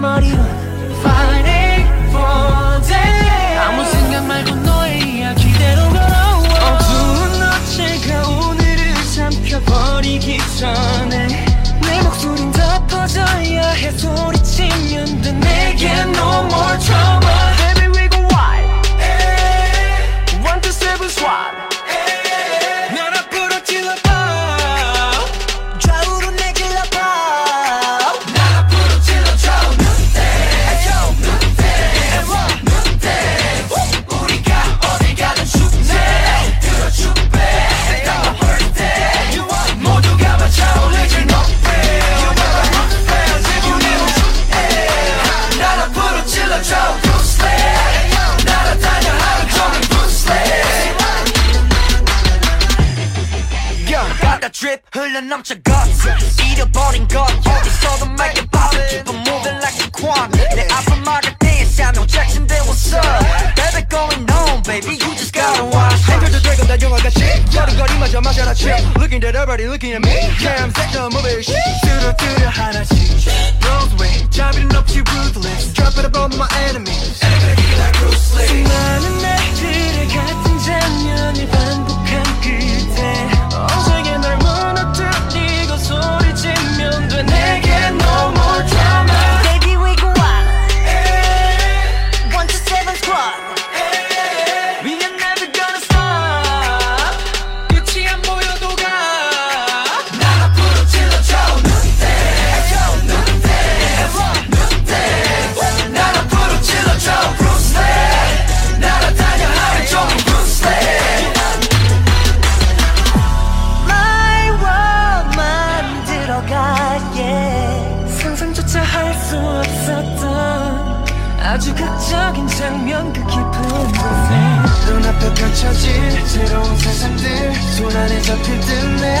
머리로. 소리치면 돼. 내게 no more trauma got that drip 흘러넘쳐 guts 잃어버린 것 어디서도 make it pop Keep on moving like a quant 내 앞을 막을 때 Samuel Jackson there what's up Baby going on baby you just gotta watch 해결도 되고 난 영화같이 여린거리마저 마셔라 chip Looking at everybody looking at me Damn sector moving shit 뚜루뚜루 하나씩 Rose way 자비는 없이 ruthless Drop it upon my 수 없었던 아주 극적인 장면 그 깊은 곳에 눈앞에 펼쳐질 새로운 세상들 손 안에 잡힐 듯내